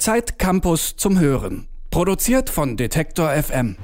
Zeit Campus zum Hören. Produziert von Detektor FM.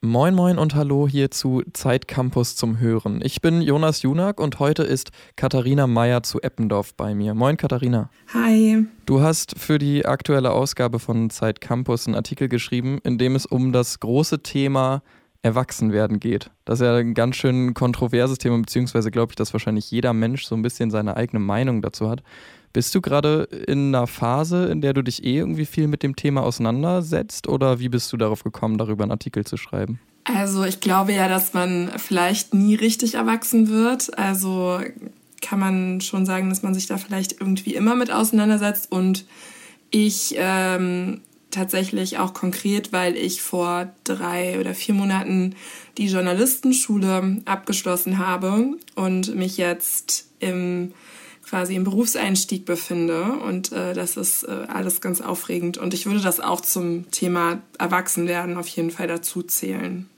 Moin Moin und Hallo hier zu Zeit Campus zum Hören. Ich bin Jonas Junak und heute ist Katharina Meyer zu Eppendorf bei mir. Moin Katharina. Hi. Du hast für die aktuelle Ausgabe von Zeit Campus einen Artikel geschrieben, in dem es um das große Thema Erwachsenwerden geht. Das ist ja ein ganz schön kontroverses Thema, beziehungsweise glaube ich, dass wahrscheinlich jeder Mensch so ein bisschen seine eigene Meinung dazu hat. Bist du gerade in einer Phase, in der du dich eh irgendwie viel mit dem Thema auseinandersetzt oder wie bist du darauf gekommen, darüber einen Artikel zu schreiben? Also ich glaube ja, dass man vielleicht nie richtig erwachsen wird. Also kann man schon sagen, dass man sich da vielleicht irgendwie immer mit auseinandersetzt. Und ich ähm, tatsächlich auch konkret, weil ich vor drei oder vier Monaten die Journalistenschule abgeschlossen habe und mich jetzt im quasi im Berufseinstieg befinde und äh, das ist äh, alles ganz aufregend und ich würde das auch zum Thema Erwachsenwerden auf jeden Fall dazu zählen.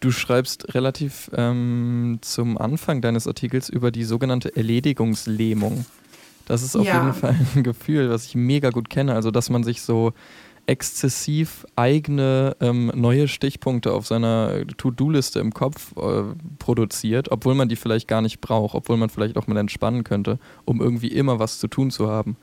Du schreibst relativ ähm, zum Anfang deines Artikels über die sogenannte Erledigungslähmung. Das ist auf ja. jeden Fall ein Gefühl, was ich mega gut kenne. Also, dass man sich so exzessiv eigene ähm, neue Stichpunkte auf seiner To-Do-Liste im Kopf äh, produziert, obwohl man die vielleicht gar nicht braucht, obwohl man vielleicht auch mal entspannen könnte, um irgendwie immer was zu tun zu haben.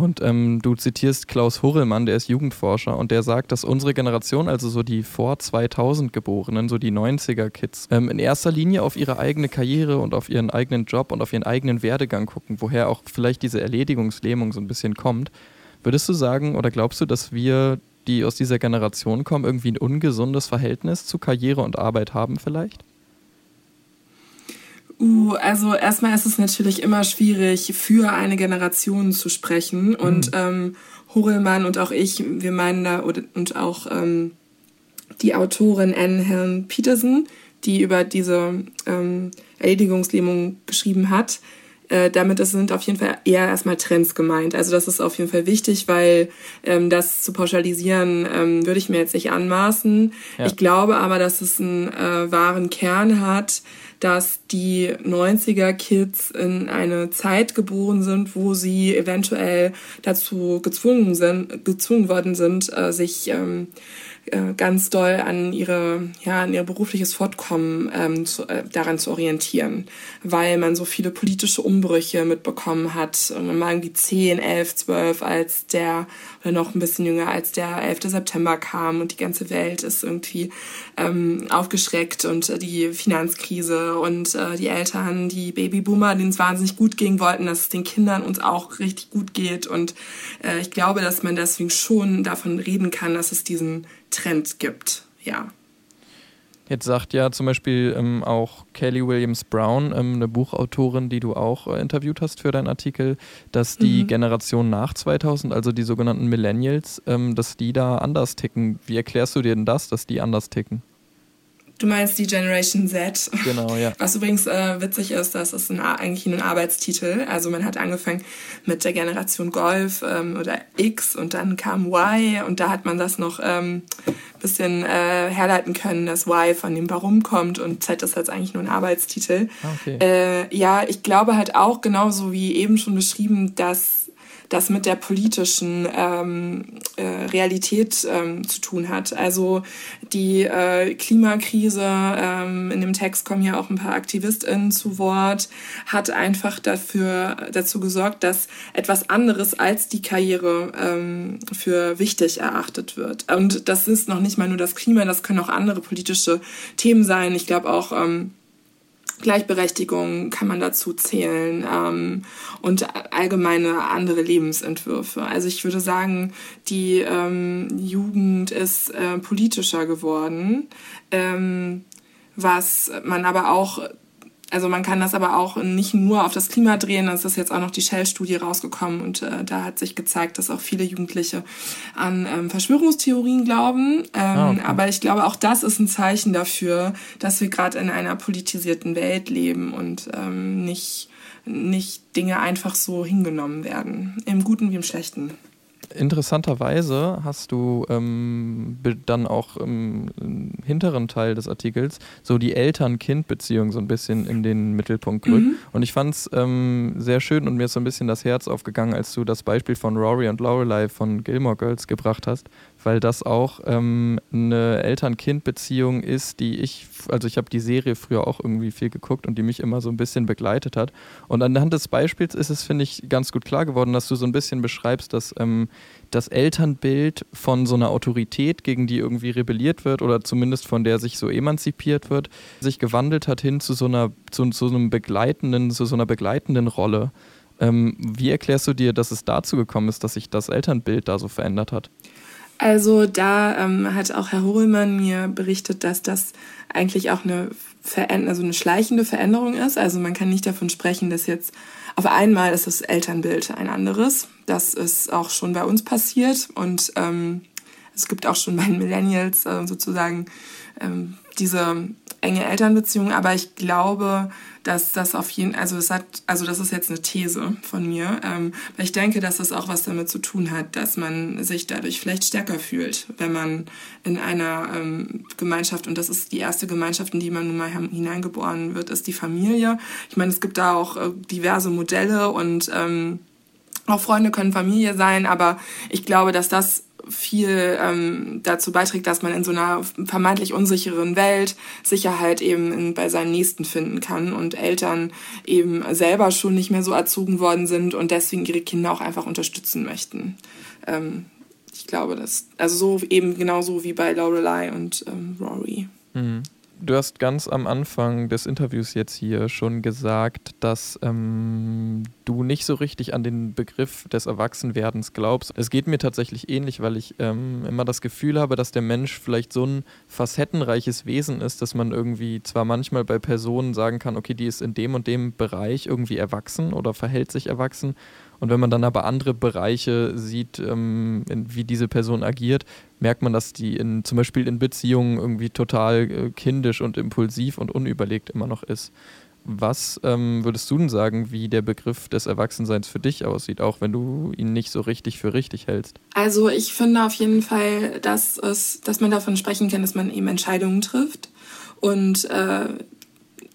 Und ähm, du zitierst Klaus Hurrellmann, der ist Jugendforscher, und der sagt, dass unsere Generation, also so die vor 2000 Geborenen, so die 90er-Kids, ähm, in erster Linie auf ihre eigene Karriere und auf ihren eigenen Job und auf ihren eigenen Werdegang gucken, woher auch vielleicht diese Erledigungslähmung so ein bisschen kommt. Würdest du sagen oder glaubst du, dass wir, die aus dieser Generation kommen, irgendwie ein ungesundes Verhältnis zu Karriere und Arbeit haben vielleicht? Uh, also erstmal ist es natürlich immer schwierig, für eine Generation zu sprechen. Und mhm. ähm, Horelmann und auch ich, wir meinen da, und auch ähm, die Autorin Anne Helen Peterson, die über diese ähm, Erledigungslähmung geschrieben hat, äh, damit das sind auf jeden Fall eher erstmal Trends gemeint. Also das ist auf jeden Fall wichtig, weil ähm, das zu pauschalisieren ähm, würde ich mir jetzt nicht anmaßen. Ja. Ich glaube aber, dass es einen äh, wahren Kern hat, dass die 90er Kids in eine Zeit geboren sind, wo sie eventuell dazu gezwungen sind, gezwungen worden sind, äh, sich ähm, äh, ganz doll an ihre, ja, an ihr berufliches Fortkommen ähm, zu, äh, daran zu orientieren, weil man so viele politische Umbrüche mitbekommen hat. Und man war irgendwie 10, 11, 12, als der, oder noch ein bisschen jünger, als der 11. September kam und die ganze Welt ist irgendwie ähm, aufgeschreckt und die Finanzkrise und äh, die Eltern, die Babyboomer, denen es wahnsinnig gut ging, wollten, dass es den Kindern uns auch richtig gut geht. Und äh, ich glaube, dass man deswegen schon davon reden kann, dass es diesen Trend gibt. Ja. Jetzt sagt ja zum Beispiel ähm, auch Kelly Williams Brown, ähm, eine Buchautorin, die du auch äh, interviewt hast für deinen Artikel, dass die mhm. Generation nach 2000, also die sogenannten Millennials, ähm, dass die da anders ticken. Wie erklärst du dir denn das, dass die anders ticken? Du meinst die Generation Z. Genau, ja. Was übrigens äh, witzig ist, das ist ein, eigentlich ein Arbeitstitel. Also man hat angefangen mit der Generation Golf ähm, oder X und dann kam Y und da hat man das noch ähm, bisschen äh, herleiten können, dass Y von dem Warum kommt und Z ist jetzt eigentlich nur ein Arbeitstitel. Ah, okay. Äh, ja, ich glaube halt auch genauso wie eben schon beschrieben, dass das mit der politischen ähm, äh, Realität ähm, zu tun hat. Also die äh, Klimakrise, ähm, in dem Text kommen ja auch ein paar AktivistInnen zu Wort, hat einfach dafür, dazu gesorgt, dass etwas anderes als die Karriere ähm, für wichtig erachtet wird. Und das ist noch nicht mal nur das Klima, das können auch andere politische Themen sein. Ich glaube auch, ähm, Gleichberechtigung kann man dazu zählen ähm, und allgemeine andere Lebensentwürfe. Also ich würde sagen, die ähm, Jugend ist äh, politischer geworden, ähm, was man aber auch also man kann das aber auch nicht nur auf das Klima drehen. Es ist jetzt auch noch die Shell-Studie rausgekommen und äh, da hat sich gezeigt, dass auch viele Jugendliche an ähm, Verschwörungstheorien glauben. Ähm, ah, okay. Aber ich glaube, auch das ist ein Zeichen dafür, dass wir gerade in einer politisierten Welt leben und ähm, nicht, nicht Dinge einfach so hingenommen werden. Im Guten wie im Schlechten. Interessanterweise hast du ähm, dann auch im, im, hinteren Teil des Artikels so die Eltern-Kind-Beziehung so ein bisschen in den Mittelpunkt gerückt. Mhm. Und ich fand es ähm, sehr schön und mir ist so ein bisschen das Herz aufgegangen, als du das Beispiel von Rory und Lorelei von Gilmore Girls gebracht hast, weil das auch ähm, eine Eltern-Kind-Beziehung ist, die ich, also ich habe die Serie früher auch irgendwie viel geguckt und die mich immer so ein bisschen begleitet hat. Und anhand des Beispiels ist es, finde ich, ganz gut klar geworden, dass du so ein bisschen beschreibst, dass ähm, das Elternbild von so einer Autorität, gegen die irgendwie rebelliert wird oder zumindest von der sich so emanzipiert wird, sich gewandelt hat hin zu so einer, zu, zu einem begleitenden, zu so einer begleitenden Rolle. Ähm, wie erklärst du dir, dass es dazu gekommen ist, dass sich das Elternbild da so verändert hat? Also da ähm, hat auch Herr Hohlmann mir berichtet, dass das eigentlich auch eine, Veränder also eine schleichende Veränderung ist. Also man kann nicht davon sprechen, dass jetzt auf einmal ist das Elternbild ein anderes. Das ist auch schon bei uns passiert und ähm, es gibt auch schon bei den Millennials äh, sozusagen ähm, diese enge Elternbeziehung, aber ich glaube, dass das auf jeden, also es hat, also das ist jetzt eine These von mir, ähm, weil ich denke, dass das auch was damit zu tun hat, dass man sich dadurch vielleicht stärker fühlt, wenn man in einer ähm, Gemeinschaft und das ist die erste Gemeinschaft, in die man nun mal hineingeboren wird, ist die Familie. Ich meine, es gibt da auch äh, diverse Modelle und ähm, auch Freunde können Familie sein, aber ich glaube, dass das viel ähm, dazu beiträgt, dass man in so einer vermeintlich unsicheren Welt Sicherheit eben in, bei seinen Nächsten finden kann und Eltern eben selber schon nicht mehr so erzogen worden sind und deswegen ihre Kinder auch einfach unterstützen möchten. Ähm, ich glaube, dass, also so eben genauso wie bei Lorelei und ähm, Rory. Mhm. Du hast ganz am Anfang des Interviews jetzt hier schon gesagt, dass ähm, du nicht so richtig an den Begriff des Erwachsenwerdens glaubst. Es geht mir tatsächlich ähnlich, weil ich ähm, immer das Gefühl habe, dass der Mensch vielleicht so ein facettenreiches Wesen ist, dass man irgendwie zwar manchmal bei Personen sagen kann, okay, die ist in dem und dem Bereich irgendwie erwachsen oder verhält sich erwachsen und wenn man dann aber andere Bereiche sieht, ähm, in, wie diese Person agiert, merkt man, dass die in, zum Beispiel in Beziehungen irgendwie total äh, kindisch und impulsiv und unüberlegt immer noch ist. Was ähm, würdest du denn sagen, wie der Begriff des Erwachsenseins für dich aussieht, auch wenn du ihn nicht so richtig für richtig hältst? Also ich finde auf jeden Fall, dass, es, dass man davon sprechen kann, dass man eben Entscheidungen trifft und, äh,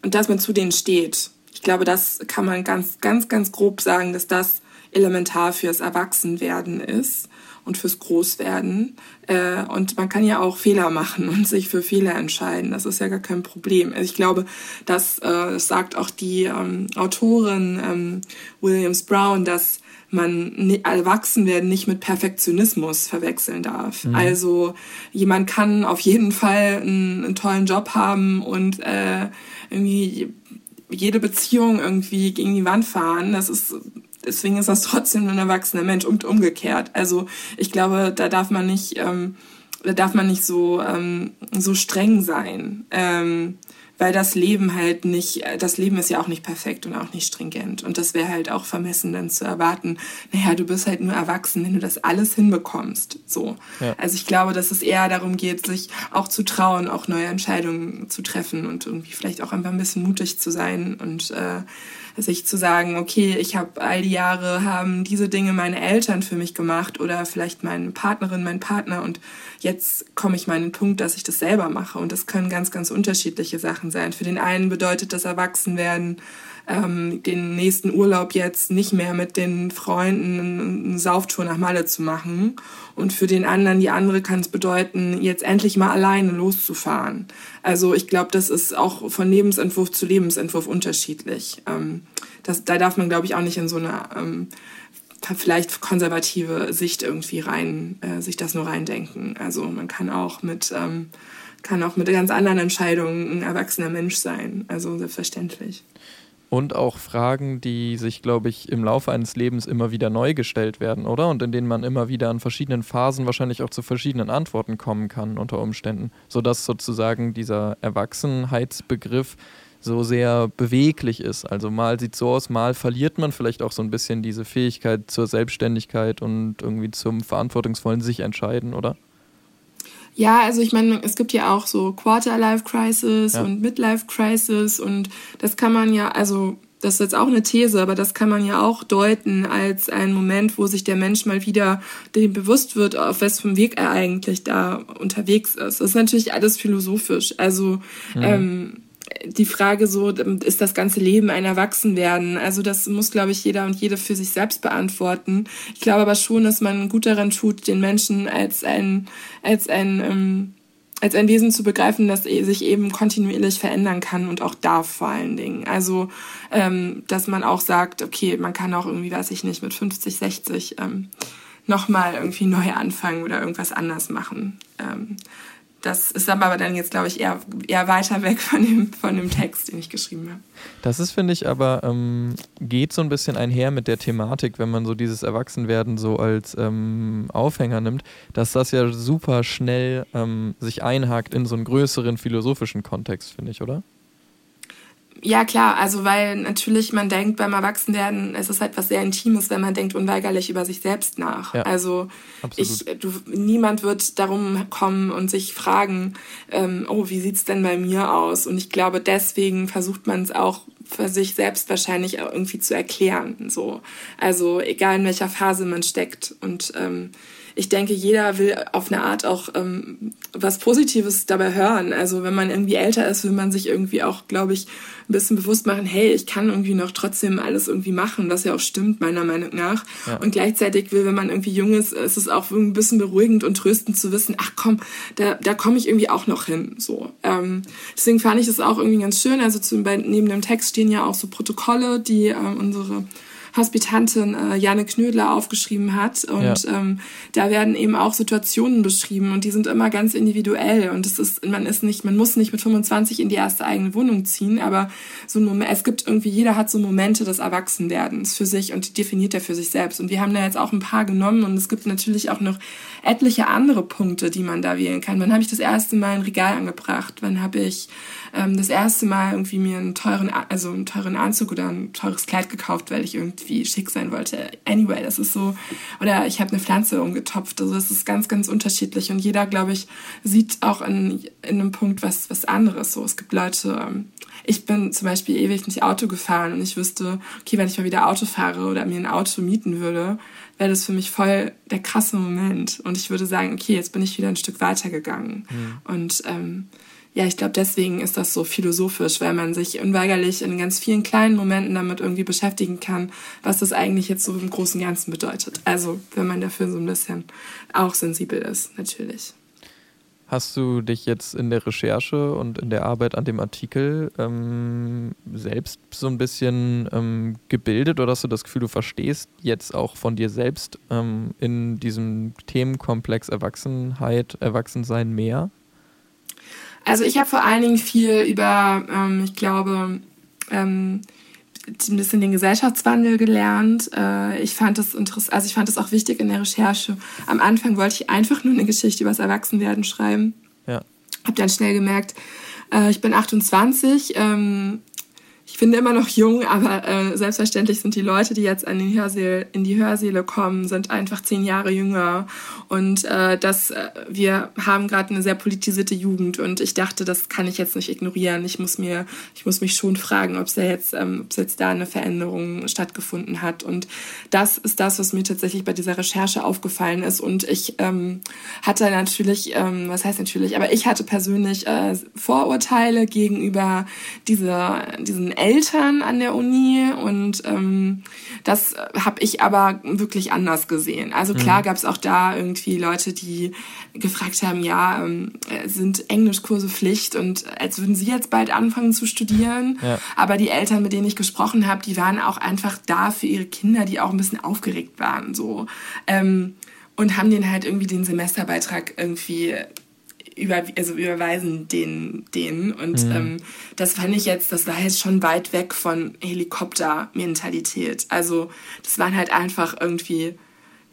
und dass man zu denen steht. Ich glaube, das kann man ganz, ganz, ganz grob sagen, dass das elementar fürs Erwachsenwerden ist und fürs Großwerden. Äh, und man kann ja auch Fehler machen und sich für Fehler entscheiden. Das ist ja gar kein Problem. Also ich glaube, das, äh, sagt auch die ähm, Autorin ähm, Williams Brown, dass man Erwachsenwerden nicht mit Perfektionismus verwechseln darf. Mhm. Also jemand kann auf jeden Fall einen, einen tollen Job haben und äh, irgendwie jede Beziehung irgendwie gegen die Wand fahren. Das ist deswegen ist das trotzdem ein erwachsener Mensch und umgekehrt. Also ich glaube, da darf man nicht, ähm, da darf man nicht so ähm, so streng sein, ähm, weil das Leben halt nicht, das Leben ist ja auch nicht perfekt und auch nicht stringent und das wäre halt auch vermessen dann zu erwarten. Naja, du bist halt nur erwachsen, wenn du das alles hinbekommst. So, ja. also ich glaube, dass es eher darum geht, sich auch zu trauen, auch neue Entscheidungen zu treffen und irgendwie vielleicht auch einfach ein bisschen mutig zu sein und äh, sich zu sagen, okay, ich habe all die Jahre haben diese Dinge meine Eltern für mich gemacht oder vielleicht meine Partnerin, mein Partner und jetzt komme ich mal an den Punkt, dass ich das selber mache und das können ganz, ganz unterschiedliche Sachen sein. Für den einen bedeutet das Erwachsenwerden, ähm, den nächsten Urlaub jetzt nicht mehr mit den Freunden eine Sauftour nach Malle zu machen. Und für den anderen, die andere kann es bedeuten, jetzt endlich mal alleine loszufahren. Also ich glaube, das ist auch von Lebensentwurf zu Lebensentwurf unterschiedlich. Ähm, das, da darf man, glaube ich, auch nicht in so eine ähm, vielleicht konservative Sicht irgendwie rein, äh, sich das nur reindenken. Also man kann auch mit ähm, kann auch mit ganz anderen Entscheidungen ein erwachsener Mensch sein. Also selbstverständlich. Und auch Fragen, die sich, glaube ich, im Laufe eines Lebens immer wieder neu gestellt werden, oder? Und in denen man immer wieder an verschiedenen Phasen wahrscheinlich auch zu verschiedenen Antworten kommen kann unter Umständen. Sodass sozusagen dieser Erwachsenheitsbegriff so sehr beweglich ist. Also mal sieht so aus, mal verliert man vielleicht auch so ein bisschen diese Fähigkeit zur Selbstständigkeit und irgendwie zum verantwortungsvollen sich entscheiden, oder? Ja, also ich meine, es gibt ja auch so Quarter-Life-Crisis ja. und Midlife-Crisis und das kann man ja, also das ist jetzt auch eine These, aber das kann man ja auch deuten als ein Moment, wo sich der Mensch mal wieder dem bewusst wird, auf was für Weg er eigentlich da unterwegs ist. Das ist natürlich alles philosophisch. Also mhm. ähm, die Frage so, ist das ganze Leben ein Erwachsenwerden? Also das muss, glaube ich, jeder und jede für sich selbst beantworten. Ich glaube aber schon, dass man gut daran tut, den Menschen als ein, als ein, ähm, als ein Wesen zu begreifen, das e-, sich eben kontinuierlich verändern kann und auch darf vor allen Dingen. Also, ähm, dass man auch sagt, okay, man kann auch irgendwie, weiß ich nicht, mit 50, 60 ähm, nochmal irgendwie neu anfangen oder irgendwas anders machen. Ähm, das ist aber dann jetzt, glaube ich, eher, eher weiter weg von dem, von dem Text, den ich geschrieben habe. Das ist, finde ich, aber ähm, geht so ein bisschen einher mit der Thematik, wenn man so dieses Erwachsenwerden so als ähm, Aufhänger nimmt, dass das ja super schnell ähm, sich einhakt in so einen größeren philosophischen Kontext, finde ich, oder? Ja, klar, also weil natürlich man denkt beim Erwachsenwerden, es ist halt was sehr Intimes, wenn man denkt unweigerlich über sich selbst nach. Ja, also ich, du, niemand wird darum kommen und sich fragen, ähm, oh, wie sieht's denn bei mir aus? Und ich glaube, deswegen versucht man es auch für sich selbst wahrscheinlich irgendwie zu erklären. So. Also egal in welcher Phase man steckt. Und ähm, ich denke, jeder will auf eine Art auch ähm, was Positives dabei hören. Also wenn man irgendwie älter ist, will man sich irgendwie auch, glaube ich, ein bisschen bewusst machen, hey, ich kann irgendwie noch trotzdem alles irgendwie machen, was ja auch stimmt, meiner Meinung nach. Ja. Und gleichzeitig will, wenn man irgendwie jung ist, ist es auch ein bisschen beruhigend und tröstend zu wissen, ach komm, da, da komme ich irgendwie auch noch hin. So. Ähm, deswegen fand ich es auch irgendwie ganz schön. Also zu, bei, neben dem Text stehen ja auch so Protokolle, die äh, unsere Hospitantin äh, Janne Knödler aufgeschrieben hat. Und ja. ähm, da werden eben auch Situationen beschrieben und die sind immer ganz individuell. Und es ist, man ist nicht, man muss nicht mit 25 in die erste eigene Wohnung ziehen, aber so ein Moment, es gibt irgendwie, jeder hat so Momente des Erwachsenwerdens für sich und die definiert er für sich selbst. Und wir haben da jetzt auch ein paar genommen und es gibt natürlich auch noch etliche andere Punkte, die man da wählen kann. Wann habe ich das erste Mal ein Regal angebracht? Wann habe ich ähm, das erste Mal irgendwie mir einen teuren, also einen teuren Anzug oder ein teures Kleid gekauft, weil ich irgendwie schick sein wollte. Anyway, das ist so, oder ich habe eine Pflanze umgetopft. Also das ist ganz, ganz unterschiedlich und jeder, glaube ich, sieht auch in, in einem Punkt was, was anderes. So, es gibt Leute, ähm, ich bin zum Beispiel ewig nicht Auto gefahren und ich wüsste, okay, wenn ich mal wieder Auto fahre oder mir ein Auto mieten würde, wäre das für mich voll der krasse Moment. Und ich würde sagen, okay, jetzt bin ich wieder ein Stück weitergegangen. Mhm. Und ähm, ja, ich glaube, deswegen ist das so philosophisch, weil man sich unweigerlich in ganz vielen kleinen Momenten damit irgendwie beschäftigen kann, was das eigentlich jetzt so im Großen Ganzen bedeutet. Also, wenn man dafür so ein bisschen auch sensibel ist, natürlich. Hast du dich jetzt in der Recherche und in der Arbeit an dem Artikel ähm, selbst so ein bisschen ähm, gebildet oder hast du das Gefühl, du verstehst jetzt auch von dir selbst ähm, in diesem Themenkomplex Erwachsenheit, Erwachsensein mehr? Also ich habe vor allen Dingen viel über, ähm, ich glaube, ähm, ein bisschen den Gesellschaftswandel gelernt. Äh, ich fand das interessant, also ich fand das auch wichtig in der Recherche. Am Anfang wollte ich einfach nur eine Geschichte über das Erwachsenwerden schreiben. Ja. Hab dann schnell gemerkt, äh, ich bin 28, ähm, ich finde immer noch jung, aber äh, selbstverständlich sind die Leute, die jetzt an den Hörsäle, in die Hörsäle kommen, sind einfach zehn Jahre jünger. Und äh, das, äh, wir haben gerade eine sehr politisierte Jugend und ich dachte, das kann ich jetzt nicht ignorieren. Ich muss mir, ich muss mich schon fragen, ob es jetzt, ähm, ob jetzt da eine Veränderung stattgefunden hat. Und das ist das, was mir tatsächlich bei dieser Recherche aufgefallen ist. Und ich ähm, hatte natürlich, ähm, was heißt natürlich, aber ich hatte persönlich äh, Vorurteile gegenüber dieser, diesen Eltern an der Uni und ähm, das habe ich aber wirklich anders gesehen. Also klar mhm. gab es auch da irgendwie Leute, die gefragt haben, ja, ähm, sind Englischkurse Pflicht und als würden sie jetzt bald anfangen zu studieren. Ja. Aber die Eltern, mit denen ich gesprochen habe, die waren auch einfach da für ihre Kinder, die auch ein bisschen aufgeregt waren so. Ähm, und haben denen halt irgendwie den Semesterbeitrag irgendwie über, also überweisen den, denen. Und mhm. ähm, das fand ich jetzt, das war jetzt schon weit weg von Helikopter-Mentalität. Also das waren halt einfach irgendwie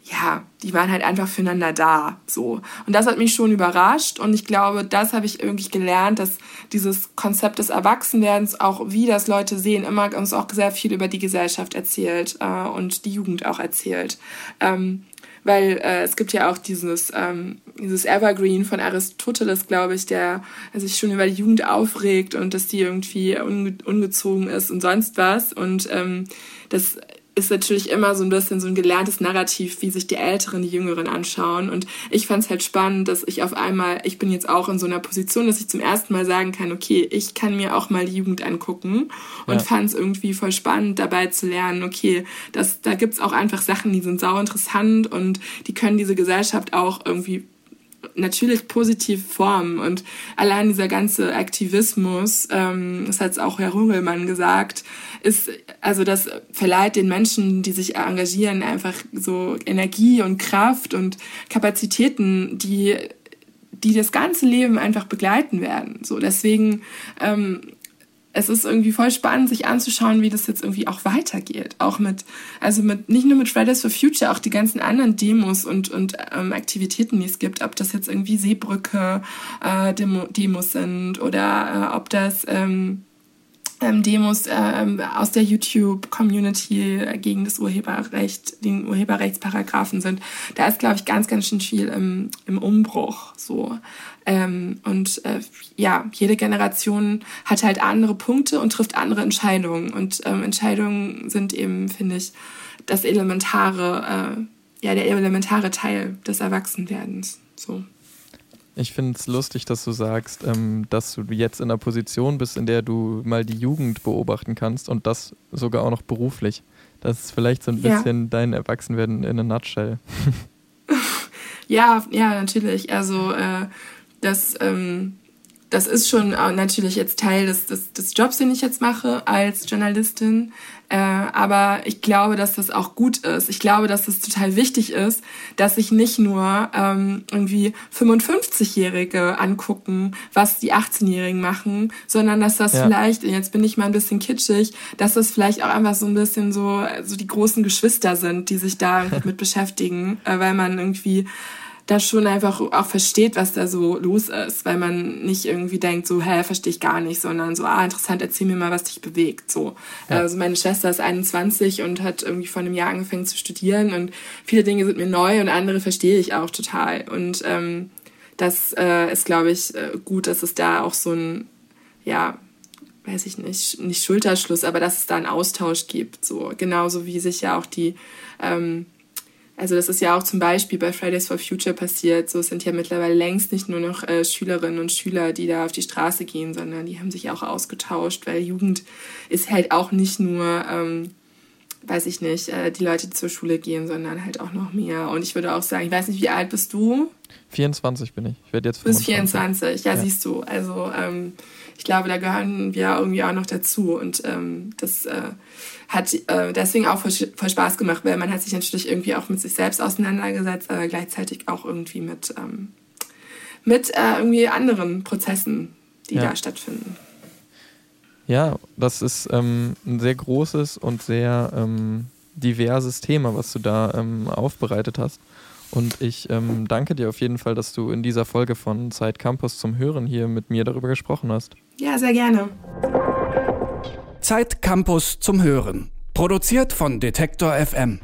ja, die waren halt einfach füreinander da, so. Und das hat mich schon überrascht und ich glaube, das habe ich irgendwie gelernt, dass dieses Konzept des Erwachsenwerdens, auch wie das Leute sehen, immer uns auch sehr viel über die Gesellschaft erzählt äh, und die Jugend auch erzählt. Ähm, weil äh, es gibt ja auch dieses, ähm, dieses Evergreen von Aristoteles, glaube ich, der sich schon über die Jugend aufregt und dass die irgendwie unge ungezogen ist und sonst was. Und ähm, das ist natürlich immer so ein bisschen so ein gelerntes Narrativ, wie sich die Älteren die Jüngeren anschauen. Und ich fand es halt spannend, dass ich auf einmal, ich bin jetzt auch in so einer Position, dass ich zum ersten Mal sagen kann, okay, ich kann mir auch mal die Jugend angucken und ja. fand es irgendwie voll spannend, dabei zu lernen, okay, das, da gibt's auch einfach Sachen, die sind sau interessant und die können diese Gesellschaft auch irgendwie natürlich positiv formen. Und allein dieser ganze Aktivismus, ähm, das hat auch Herr Hungelmann gesagt, ist, also das verleiht den Menschen, die sich engagieren, einfach so Energie und Kraft und Kapazitäten, die die das ganze Leben einfach begleiten werden. So deswegen ähm, es ist irgendwie voll spannend, sich anzuschauen, wie das jetzt irgendwie auch weitergeht. Auch mit, also mit, nicht nur mit Fridays for Future, auch die ganzen anderen Demos und, und ähm, Aktivitäten, die es gibt, ob das jetzt irgendwie Seebrücke äh, Demo, Demos sind oder äh, ob das ähm, ähm, Demos ähm, aus der YouTube-Community gegen das Urheberrecht, den Urheberrechtsparagraphen sind. Da ist, glaube ich, ganz, ganz schön viel im, im Umbruch. So. Ähm, und äh, ja, jede Generation hat halt andere Punkte und trifft andere Entscheidungen. Und ähm, Entscheidungen sind eben, finde ich, das elementare, äh, ja, der elementare Teil des Erwachsenwerdens. So. Ich finde es lustig, dass du sagst, ähm, dass du jetzt in einer Position bist, in der du mal die Jugend beobachten kannst und das sogar auch noch beruflich. Das ist vielleicht so ein bisschen ja. dein Erwachsenwerden in a nutshell. ja, ja, natürlich. Also äh, das, ähm, das ist schon natürlich jetzt Teil des, des, des Jobs, den ich jetzt mache als Journalistin. Äh, aber ich glaube, dass das auch gut ist. Ich glaube, dass es das total wichtig ist, dass sich nicht nur ähm, irgendwie 55-Jährige angucken, was die 18-Jährigen machen, sondern dass das ja. vielleicht, jetzt bin ich mal ein bisschen kitschig, dass das vielleicht auch einfach so ein bisschen so, so die großen Geschwister sind, die sich da mit beschäftigen, äh, weil man irgendwie da schon einfach auch versteht, was da so los ist, weil man nicht irgendwie denkt, so, hä, verstehe ich gar nicht, sondern so, ah, interessant, erzähl mir mal, was dich bewegt, so. Ja. Also meine Schwester ist 21 und hat irgendwie vor einem Jahr angefangen zu studieren und viele Dinge sind mir neu und andere verstehe ich auch total und ähm, das äh, ist, glaube ich, äh, gut, dass es da auch so ein, ja, weiß ich nicht, nicht Schulterschluss, aber dass es da einen Austausch gibt, so genauso wie sich ja auch die ähm, also das ist ja auch zum Beispiel bei Fridays for Future passiert. So sind ja mittlerweile längst nicht nur noch äh, Schülerinnen und Schüler, die da auf die Straße gehen, sondern die haben sich auch ausgetauscht, weil Jugend ist halt auch nicht nur, ähm, weiß ich nicht, äh, die Leute, die zur Schule gehen, sondern halt auch noch mehr. Und ich würde auch sagen, ich weiß nicht, wie alt bist du? 24 bin ich. Ich werde jetzt 25. Bis 24, ja, ja, siehst du. Also ähm, ich glaube, da gehören wir irgendwie auch noch dazu. Und ähm, das äh, hat äh, deswegen auch voll, voll, Spaß gemacht, weil man hat sich natürlich irgendwie auch mit sich selbst auseinandergesetzt, aber gleichzeitig auch irgendwie mit, ähm, mit äh, irgendwie anderen Prozessen, die ja. da stattfinden. Ja, das ist ähm, ein sehr großes und sehr ähm, diverses Thema, was du da ähm, aufbereitet hast. Und ich ähm, danke dir auf jeden Fall, dass du in dieser Folge von Zeit Campus zum Hören hier mit mir darüber gesprochen hast. Ja, sehr gerne. Zeit Campus zum Hören. Produziert von Detektor FM.